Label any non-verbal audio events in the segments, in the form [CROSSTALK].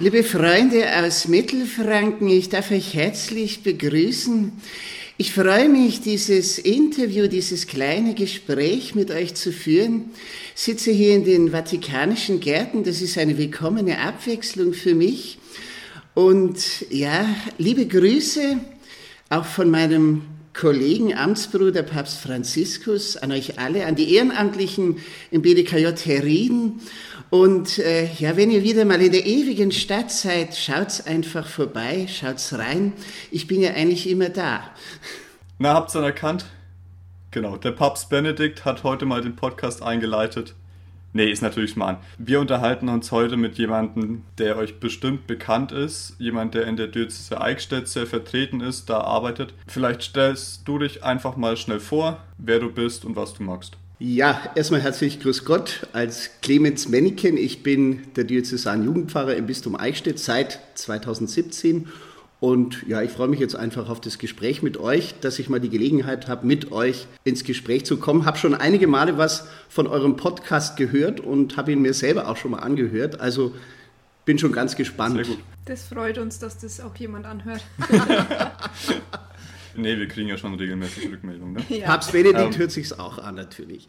Liebe Freunde aus Mittelfranken, ich darf euch herzlich begrüßen. Ich freue mich, dieses Interview, dieses kleine Gespräch mit euch zu führen. Ich sitze hier in den Vatikanischen Gärten, das ist eine willkommene Abwechslung für mich. Und ja, liebe Grüße auch von meinem Kollegen, Amtsbruder Papst Franziskus, an euch alle, an die Ehrenamtlichen im BDKJ Herrieden und äh, ja, wenn ihr wieder mal in der ewigen Stadt seid, schaut's einfach vorbei, schaut's rein. Ich bin ja eigentlich immer da. Na, habt's dann erkannt? Genau, der Papst Benedikt hat heute mal den Podcast eingeleitet. Nee, ist natürlich Schmarrn. Wir unterhalten uns heute mit jemandem, der euch bestimmt bekannt ist. Jemand, der in der Diözese Eichstätt sehr vertreten ist, da arbeitet. Vielleicht stellst du dich einfach mal schnell vor, wer du bist und was du magst. Ja, erstmal herzlich grüß Gott als Clemens Menniken. Ich bin der Diözesan Jugendpfarrer im Bistum Eichstätt seit 2017 und ja, ich freue mich jetzt einfach auf das Gespräch mit euch, dass ich mal die Gelegenheit habe, mit euch ins Gespräch zu kommen. Habe schon einige Male was von eurem Podcast gehört und habe ihn mir selber auch schon mal angehört. Also bin schon ganz gespannt. Sehr gut. Das freut uns, dass das auch jemand anhört. [LAUGHS] [LAUGHS] Nee, wir kriegen ja schon regelmäßig Rückmeldungen. Ne? [LAUGHS] Ja. Papst Benedikt ähm, hört sich's auch an, natürlich.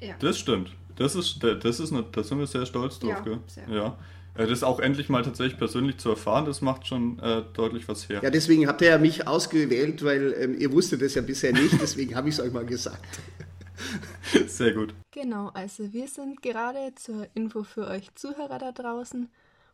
Ja. Das stimmt. Das ist, das ist, eine, da sind wir sehr stolz drauf. Ja, gell? Sehr. ja. Äh, das auch endlich mal tatsächlich persönlich zu erfahren, das macht schon äh, deutlich was her. Ja, deswegen habt ihr ja mich ausgewählt, weil ähm, ihr wusstet das ja bisher nicht, deswegen habe ich es euch mal gesagt. [LAUGHS] Sehr gut. Genau, also wir sind gerade zur Info für euch Zuhörer da draußen.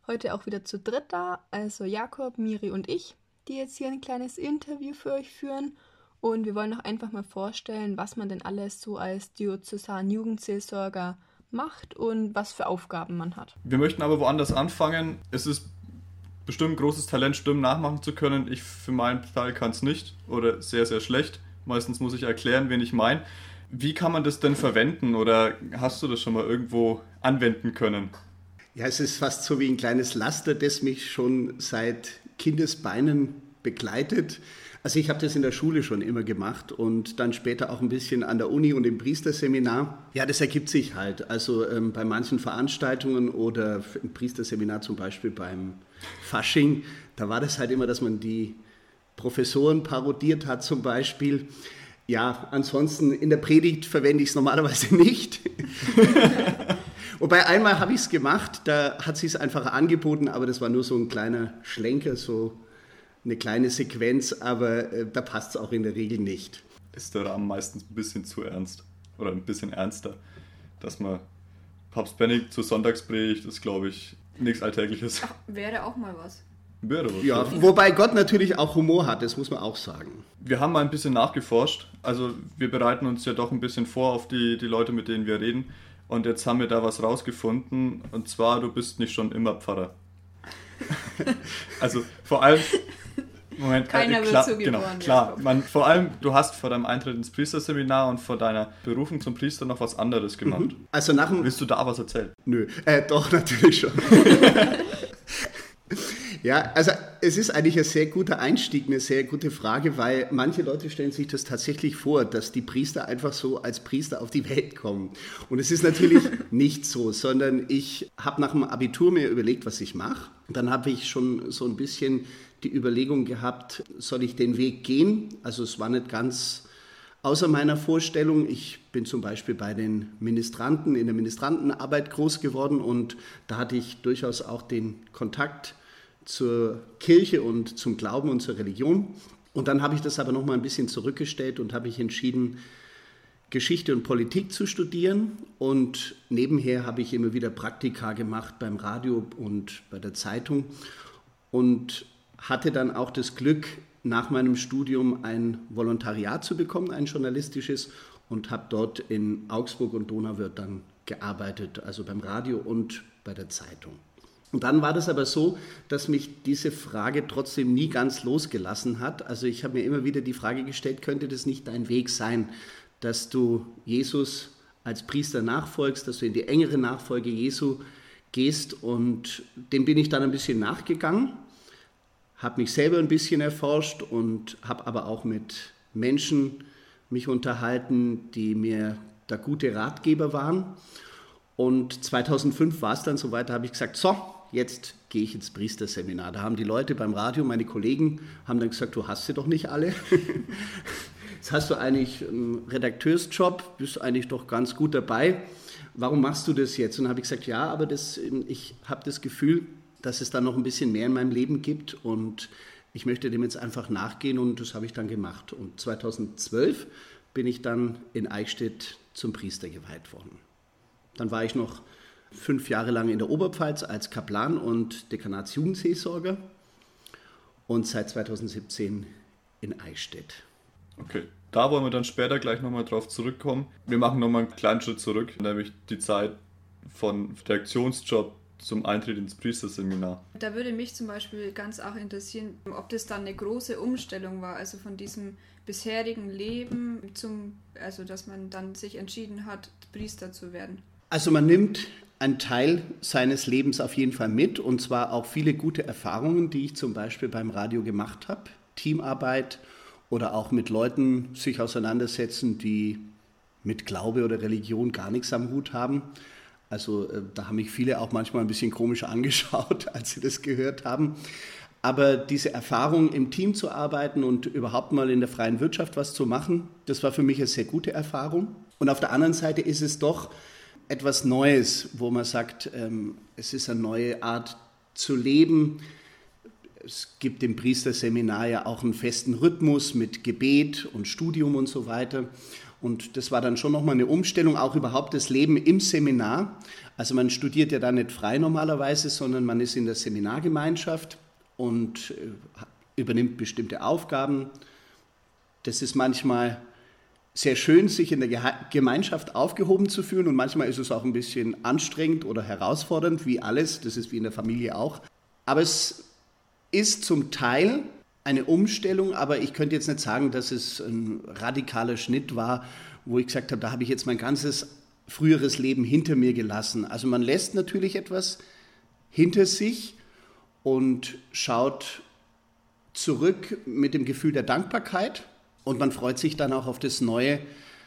Heute auch wieder zu dritt da, also Jakob, Miri und ich die jetzt hier ein kleines Interview für euch führen. Und wir wollen auch einfach mal vorstellen, was man denn alles so als Diözesan Jugendseelsorger macht und was für Aufgaben man hat. Wir möchten aber woanders anfangen. Es ist bestimmt ein großes Talent, Stimmen nachmachen zu können. Ich für meinen Teil kann es nicht oder sehr, sehr schlecht. Meistens muss ich erklären, wen ich meine. Wie kann man das denn verwenden oder hast du das schon mal irgendwo anwenden können? Ja, es ist fast so wie ein kleines Laster, das mich schon seit Kindesbeinen begleitet. Also ich habe das in der Schule schon immer gemacht und dann später auch ein bisschen an der Uni und im Priesterseminar. Ja, das ergibt sich halt. Also ähm, bei manchen Veranstaltungen oder im Priesterseminar zum Beispiel beim Fasching, da war das halt immer, dass man die Professoren parodiert hat zum Beispiel. Ja, ansonsten in der Predigt verwende ich es normalerweise [LAUGHS] nicht. Wobei einmal habe ich es gemacht, da hat sie es einfach angeboten, aber das war nur so ein kleiner Schlenker, so eine kleine Sequenz, aber äh, da passt es auch in der Regel nicht. Ist der Rahmen meistens ein bisschen zu ernst oder ein bisschen ernster, dass man Papst Benedikt zur Sonntagspredigt ist, glaube ich, nichts Alltägliches. Ach, wäre auch mal was. Wäre was. Ja, ja, wobei Gott natürlich auch Humor hat, das muss man auch sagen. Wir haben mal ein bisschen nachgeforscht. Also wir bereiten uns ja doch ein bisschen vor auf die, die Leute, mit denen wir reden. Und jetzt haben wir da was rausgefunden. Und zwar, du bist nicht schon immer Pfarrer. [LAUGHS] also vor allem. Moment, Keiner äh, klar, wird so genau, klar. Man, vor allem, du hast vor deinem Eintritt ins Priesterseminar und vor deiner Berufung zum Priester noch was anderes gemacht. Mhm. Also nach dem Willst du da was erzählen? Nö, äh, doch, [LAUGHS] natürlich schon. [LAUGHS] Ja, also es ist eigentlich ein sehr guter Einstieg, eine sehr gute Frage, weil manche Leute stellen sich das tatsächlich vor, dass die Priester einfach so als Priester auf die Welt kommen. Und es ist natürlich [LAUGHS] nicht so, sondern ich habe nach dem Abitur mir überlegt, was ich mache. Dann habe ich schon so ein bisschen die Überlegung gehabt, soll ich den Weg gehen? Also es war nicht ganz außer meiner Vorstellung. Ich bin zum Beispiel bei den Ministranten in der Ministrantenarbeit groß geworden und da hatte ich durchaus auch den Kontakt zur Kirche und zum Glauben und zur Religion. Und dann habe ich das aber noch mal ein bisschen zurückgestellt und habe ich entschieden, Geschichte und Politik zu studieren. Und nebenher habe ich immer wieder Praktika gemacht beim Radio und bei der Zeitung und hatte dann auch das Glück, nach meinem Studium ein Volontariat zu bekommen, ein journalistisches, und habe dort in Augsburg und Donauwörth dann gearbeitet, also beim Radio und bei der Zeitung. Und dann war das aber so, dass mich diese Frage trotzdem nie ganz losgelassen hat. Also ich habe mir immer wieder die Frage gestellt, könnte das nicht dein Weg sein, dass du Jesus als Priester nachfolgst, dass du in die engere Nachfolge Jesu gehst. Und dem bin ich dann ein bisschen nachgegangen, habe mich selber ein bisschen erforscht und habe aber auch mit Menschen mich unterhalten, die mir da gute Ratgeber waren. Und 2005 war es dann soweit, da habe ich gesagt, so, jetzt gehe ich ins Priesterseminar. Da haben die Leute beim Radio, meine Kollegen, haben dann gesagt, du hast sie doch nicht alle. [LAUGHS] Jetzt hast du eigentlich einen Redakteursjob, bist eigentlich doch ganz gut dabei. Warum machst du das jetzt? Und dann habe ich gesagt, ja, aber das, ich habe das Gefühl, dass es da noch ein bisschen mehr in meinem Leben gibt und ich möchte dem jetzt einfach nachgehen und das habe ich dann gemacht. Und 2012 bin ich dann in Eichstätt zum Priester geweiht worden. Dann war ich noch fünf Jahre lang in der Oberpfalz als Kaplan und Dekanatsjugendseelsorger und seit 2017 in Eichstätt. Okay, da wollen wir dann später gleich nochmal drauf zurückkommen. Wir machen nochmal einen kleinen Schritt zurück, nämlich die Zeit von Redaktionsjob zum Eintritt ins Priesterseminar. Da würde mich zum Beispiel ganz auch interessieren, ob das dann eine große Umstellung war, also von diesem bisherigen Leben zum, also dass man dann sich entschieden hat, Priester zu werden. Also man nimmt einen Teil seines Lebens auf jeden Fall mit und zwar auch viele gute Erfahrungen, die ich zum Beispiel beim Radio gemacht habe. Teamarbeit oder auch mit Leuten sich auseinandersetzen, die mit Glaube oder Religion gar nichts am Hut haben. Also äh, da haben mich viele auch manchmal ein bisschen komisch [LAUGHS] angeschaut, als sie das gehört haben. Aber diese Erfahrung, im Team zu arbeiten und überhaupt mal in der freien Wirtschaft was zu machen, das war für mich eine sehr gute Erfahrung. Und auf der anderen Seite ist es doch etwas Neues, wo man sagt, ähm, es ist eine neue Art zu leben. Es gibt im Priesterseminar ja auch einen festen Rhythmus mit Gebet und Studium und so weiter. Und das war dann schon nochmal eine Umstellung, auch überhaupt das Leben im Seminar. Also man studiert ja da nicht frei normalerweise, sondern man ist in der Seminargemeinschaft und äh, übernimmt bestimmte Aufgaben. Das ist manchmal sehr schön, sich in der Gemeinschaft aufgehoben zu fühlen und manchmal ist es auch ein bisschen anstrengend oder herausfordernd, wie alles, das ist wie in der Familie auch. Aber es ist zum Teil eine Umstellung, aber ich könnte jetzt nicht sagen, dass es ein radikaler Schnitt war, wo ich gesagt habe, da habe ich jetzt mein ganzes früheres Leben hinter mir gelassen. Also man lässt natürlich etwas hinter sich und schaut zurück mit dem Gefühl der Dankbarkeit und man freut sich dann auch auf das Neue,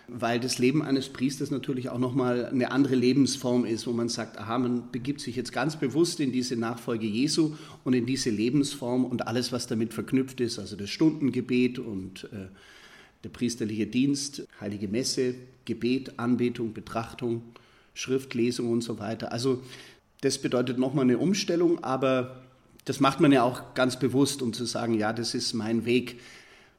weil das Leben eines Priesters natürlich auch nochmal eine andere Lebensform ist, wo man sagt, aha, man begibt sich jetzt ganz bewusst in diese Nachfolge Jesu und in diese Lebensform und alles, was damit verknüpft ist, also das Stundengebet und äh, der priesterliche Dienst, heilige Messe, Gebet, Anbetung, Betrachtung, Schriftlesung und so weiter. Also das bedeutet nochmal eine Umstellung, aber das macht man ja auch ganz bewusst, um zu sagen, ja, das ist mein Weg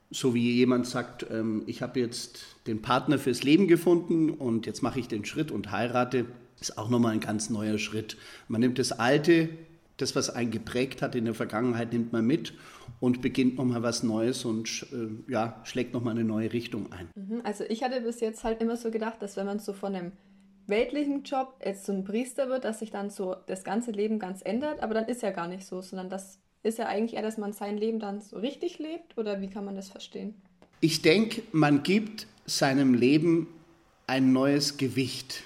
so wie jemand sagt, ähm, ich habe jetzt den Partner fürs Leben gefunden und jetzt mache ich den Schritt und heirate, ist auch nochmal ein ganz neuer Schritt. Man nimmt das Alte, das, was einen geprägt hat in der Vergangenheit, nimmt man mit und beginnt nochmal was Neues und äh, ja, schlägt nochmal eine neue Richtung ein. Mhm, also ich hatte bis jetzt halt immer so gedacht, dass wenn man so von einem weltlichen Job jetzt ein Priester wird, dass sich dann so das ganze Leben ganz ändert, aber dann ist ja gar nicht so, sondern dass ist ja eigentlich eher, dass man sein Leben dann so richtig lebt oder wie kann man das verstehen? Ich denke, man gibt seinem Leben ein neues Gewicht.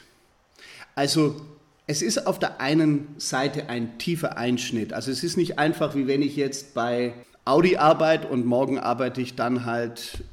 Also es ist auf der einen Seite ein tiefer Einschnitt. Also es ist nicht einfach, wie wenn ich jetzt bei Audi arbeite und morgen arbeite ich dann halt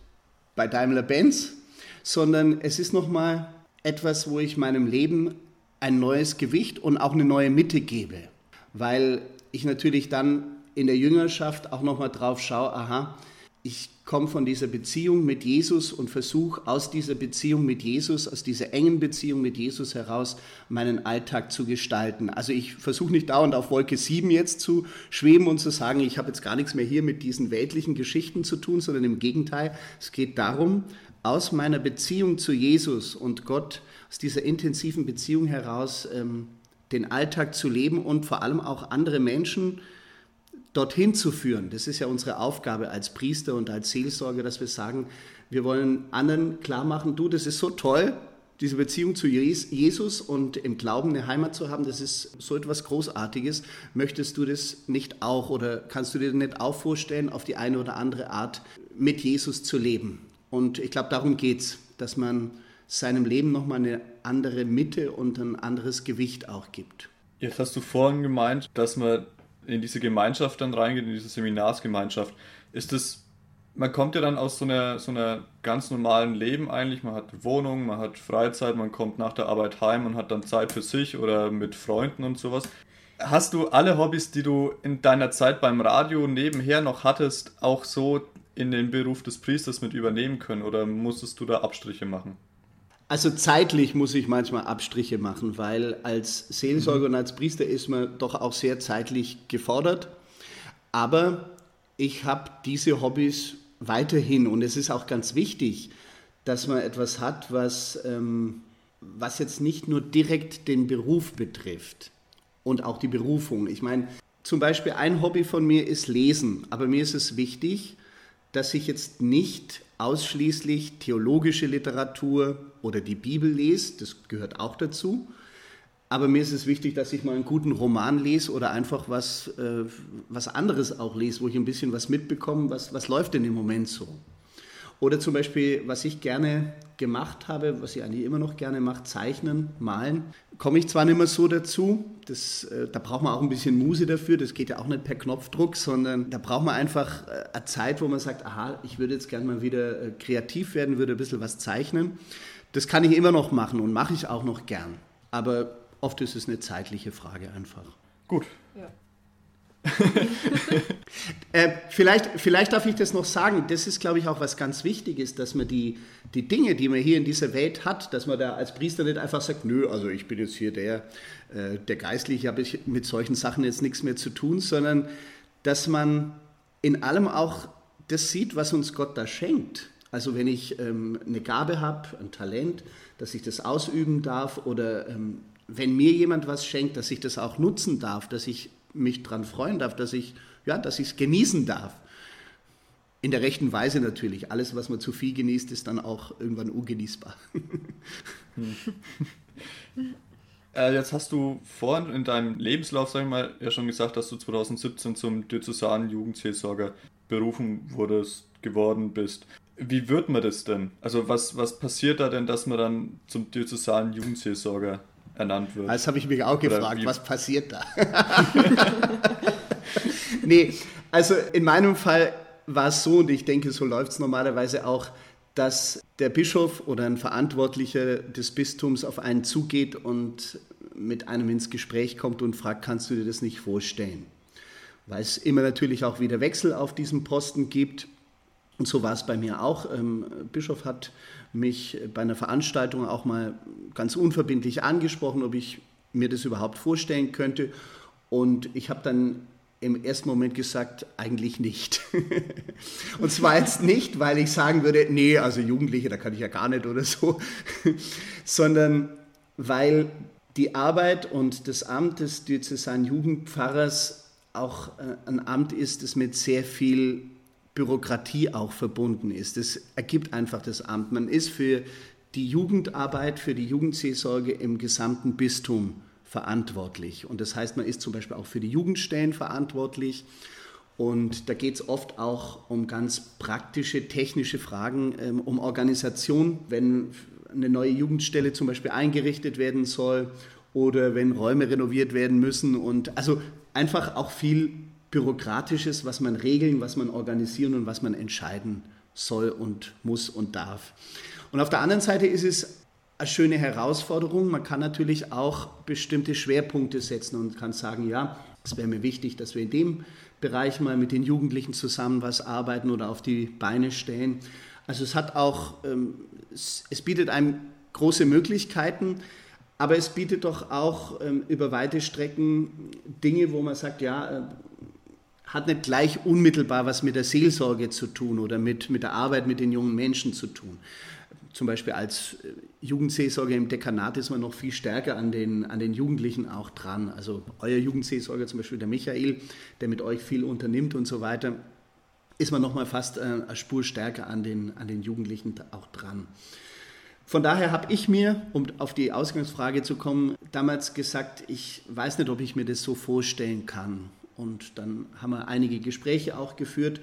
bei Daimler-Benz, sondern es ist nochmal etwas, wo ich meinem Leben ein neues Gewicht und auch eine neue Mitte gebe, weil ich natürlich dann in der Jüngerschaft auch nochmal drauf schaue, aha, ich komme von dieser Beziehung mit Jesus und versuche aus dieser Beziehung mit Jesus, aus dieser engen Beziehung mit Jesus heraus meinen Alltag zu gestalten. Also ich versuche nicht dauernd auf Wolke 7 jetzt zu schweben und zu sagen, ich habe jetzt gar nichts mehr hier mit diesen weltlichen Geschichten zu tun, sondern im Gegenteil, es geht darum, aus meiner Beziehung zu Jesus und Gott, aus dieser intensiven Beziehung heraus, ähm, den Alltag zu leben und vor allem auch andere Menschen, dorthin zu führen. Das ist ja unsere Aufgabe als Priester und als Seelsorger, dass wir sagen, wir wollen anderen klar machen, du, das ist so toll, diese Beziehung zu Jesus und im Glauben eine Heimat zu haben, das ist so etwas Großartiges. Möchtest du das nicht auch oder kannst du dir nicht auch vorstellen, auf die eine oder andere Art mit Jesus zu leben? Und ich glaube, darum geht es, dass man seinem Leben nochmal eine andere Mitte und ein anderes Gewicht auch gibt. Jetzt hast du vorhin gemeint, dass man in diese Gemeinschaft dann reingeht, in diese Seminarsgemeinschaft, ist das, man kommt ja dann aus so einer, so einer ganz normalen Leben eigentlich, man hat Wohnung, man hat Freizeit, man kommt nach der Arbeit heim und hat dann Zeit für sich oder mit Freunden und sowas. Hast du alle Hobbys, die du in deiner Zeit beim Radio nebenher noch hattest, auch so in den Beruf des Priesters mit übernehmen können oder musstest du da Abstriche machen? Also zeitlich muss ich manchmal Abstriche machen, weil als Seelsorger und als Priester ist man doch auch sehr zeitlich gefordert. Aber ich habe diese Hobbys weiterhin und es ist auch ganz wichtig, dass man etwas hat, was, ähm, was jetzt nicht nur direkt den Beruf betrifft und auch die Berufung. Ich meine, zum Beispiel ein Hobby von mir ist Lesen, aber mir ist es wichtig, dass ich jetzt nicht ausschließlich theologische Literatur oder die Bibel lese, das gehört auch dazu. Aber mir ist es wichtig, dass ich mal einen guten Roman lese oder einfach was, äh, was anderes auch lese, wo ich ein bisschen was mitbekomme, was, was läuft denn im Moment so. Oder zum Beispiel, was ich gerne gemacht habe, was ich eigentlich immer noch gerne mache, zeichnen, malen. Komme ich zwar nicht mehr so dazu, das, äh, da braucht man auch ein bisschen Muse dafür, das geht ja auch nicht per Knopfdruck, sondern da braucht man einfach äh, eine Zeit, wo man sagt, aha, ich würde jetzt gerne mal wieder äh, kreativ werden, würde ein bisschen was zeichnen. Das kann ich immer noch machen und mache ich auch noch gern. Aber oft ist es eine zeitliche Frage einfach. Gut. Ja. [LAUGHS] äh, vielleicht, vielleicht darf ich das noch sagen. Das ist, glaube ich, auch was ganz Wichtiges, dass man die, die Dinge, die man hier in dieser Welt hat, dass man da als Priester nicht einfach sagt, nö, also ich bin jetzt hier der, äh, der Geistliche, habe ich mit solchen Sachen jetzt nichts mehr zu tun, sondern dass man in allem auch das sieht, was uns Gott da schenkt. Also wenn ich ähm, eine Gabe habe, ein Talent, dass ich das ausüben darf oder ähm, wenn mir jemand was schenkt, dass ich das auch nutzen darf, dass ich mich daran freuen darf, dass ich ja, dass ich es genießen darf. In der rechten Weise natürlich. Alles, was man zu viel genießt, ist dann auch irgendwann ungenießbar. [LAUGHS] äh, jetzt hast du vorhin in deinem Lebenslauf, sag ich mal, ja schon gesagt, dass du 2017 zum diözesanen Jugendseelsorger berufen wurdest, geworden bist. Wie wird man das denn? Also was, was passiert da denn, dass man dann zum diözesanen Jugendseelsorger ernannt wird? Das habe ich mich auch gefragt, was passiert da? [LAUGHS] nee, also in meinem Fall war es so, und ich denke, so läuft es normalerweise auch, dass der Bischof oder ein Verantwortlicher des Bistums auf einen zugeht und mit einem ins Gespräch kommt und fragt, kannst du dir das nicht vorstellen? Weil es immer natürlich auch wieder Wechsel auf diesem Posten gibt. Und so war es bei mir auch. Ähm, Bischof hat mich bei einer Veranstaltung auch mal ganz unverbindlich angesprochen, ob ich mir das überhaupt vorstellen könnte. Und ich habe dann im ersten Moment gesagt, eigentlich nicht. [LAUGHS] und zwar jetzt nicht, weil ich sagen würde, nee, also Jugendliche, da kann ich ja gar nicht oder so, [LAUGHS] sondern weil die Arbeit und das Amt des Diözesan Jugendpfarrers auch äh, ein Amt ist, das mit sehr viel Bürokratie auch verbunden ist. Das ergibt einfach das Amt. Man ist für die Jugendarbeit, für die Jugendseelsorge im gesamten Bistum verantwortlich. Und das heißt, man ist zum Beispiel auch für die Jugendstellen verantwortlich. Und da geht es oft auch um ganz praktische, technische Fragen, ähm, um Organisation, wenn eine neue Jugendstelle zum Beispiel eingerichtet werden soll oder wenn Räume renoviert werden müssen. Und also einfach auch viel Bürokratisches, was man regeln, was man organisieren und was man entscheiden soll und muss und darf. Und auf der anderen Seite ist es eine schöne Herausforderung. Man kann natürlich auch bestimmte Schwerpunkte setzen und kann sagen, ja, es wäre mir wichtig, dass wir in dem Bereich mal mit den Jugendlichen zusammen was arbeiten oder auf die Beine stellen. Also es hat auch, ähm, es, bietet einem große Möglichkeiten, aber es bietet doch auch ähm, über weite Strecken Dinge, wo man sagt, ja, äh, hat nicht gleich unmittelbar was mit der Seelsorge zu tun oder mit, mit der Arbeit mit den jungen Menschen zu tun zum Beispiel als äh, Jugendseelsorger im Dekanat ist man noch viel stärker an den, an den Jugendlichen auch dran. Also euer Jugendseelsorger, zum Beispiel der Michael, der mit euch viel unternimmt und so weiter, ist man noch mal fast äh, eine Spur stärker an den, an den Jugendlichen auch dran. Von daher habe ich mir, um auf die Ausgangsfrage zu kommen, damals gesagt, ich weiß nicht, ob ich mir das so vorstellen kann. Und dann haben wir einige Gespräche auch geführt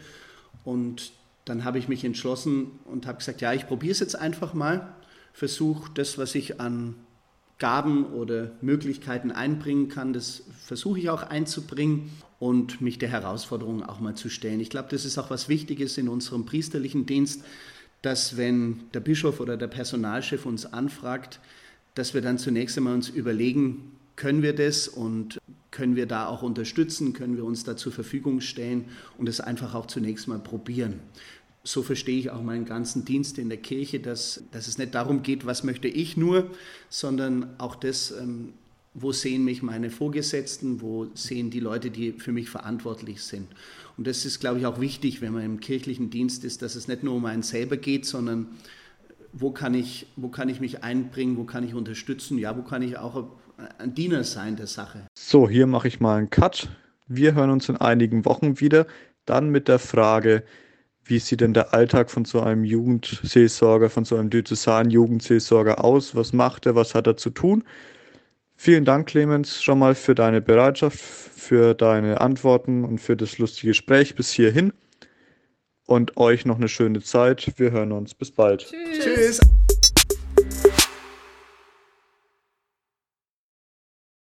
und dann habe ich mich entschlossen und habe gesagt, ja, ich probiere es jetzt einfach mal, versuche das, was ich an Gaben oder Möglichkeiten einbringen kann, das versuche ich auch einzubringen und mich der Herausforderung auch mal zu stellen. Ich glaube, das ist auch was Wichtiges in unserem priesterlichen Dienst, dass wenn der Bischof oder der Personalchef uns anfragt, dass wir dann zunächst einmal uns überlegen, können wir das und können wir da auch unterstützen, können wir uns da zur Verfügung stellen und es einfach auch zunächst mal probieren. So verstehe ich auch meinen ganzen Dienst in der Kirche, dass, dass es nicht darum geht, was möchte ich nur, sondern auch das, ähm, wo sehen mich meine Vorgesetzten, wo sehen die Leute, die für mich verantwortlich sind. Und das ist, glaube ich, auch wichtig, wenn man im kirchlichen Dienst ist, dass es nicht nur um einen selber geht, sondern wo kann ich, wo kann ich mich einbringen, wo kann ich unterstützen, ja, wo kann ich auch ein Diener sein der Sache. So, hier mache ich mal einen Cut. Wir hören uns in einigen Wochen wieder, dann mit der Frage, wie sieht denn der Alltag von so einem Jugendseelsorger, von so einem Diözesan-Jugendseelsorger aus? Was macht er? Was hat er zu tun? Vielen Dank, Clemens, schon mal für deine Bereitschaft, für deine Antworten und für das lustige Gespräch bis hierhin. Und euch noch eine schöne Zeit. Wir hören uns. Bis bald. Tschüss. Tschüss.